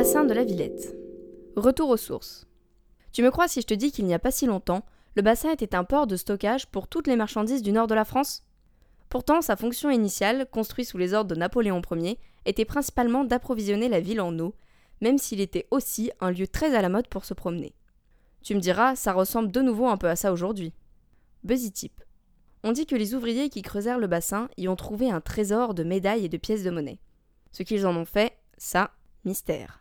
bassin de la Villette. Retour aux sources. Tu me crois si je te dis qu'il n'y a pas si longtemps, le bassin était un port de stockage pour toutes les marchandises du nord de la France Pourtant, sa fonction initiale, construite sous les ordres de Napoléon Ier, était principalement d'approvisionner la ville en eau, même s'il était aussi un lieu très à la mode pour se promener. Tu me diras, ça ressemble de nouveau un peu à ça aujourd'hui. Buzzy Tip. On dit que les ouvriers qui creusèrent le bassin y ont trouvé un trésor de médailles et de pièces de monnaie. Ce qu'ils en ont fait, ça, mystère.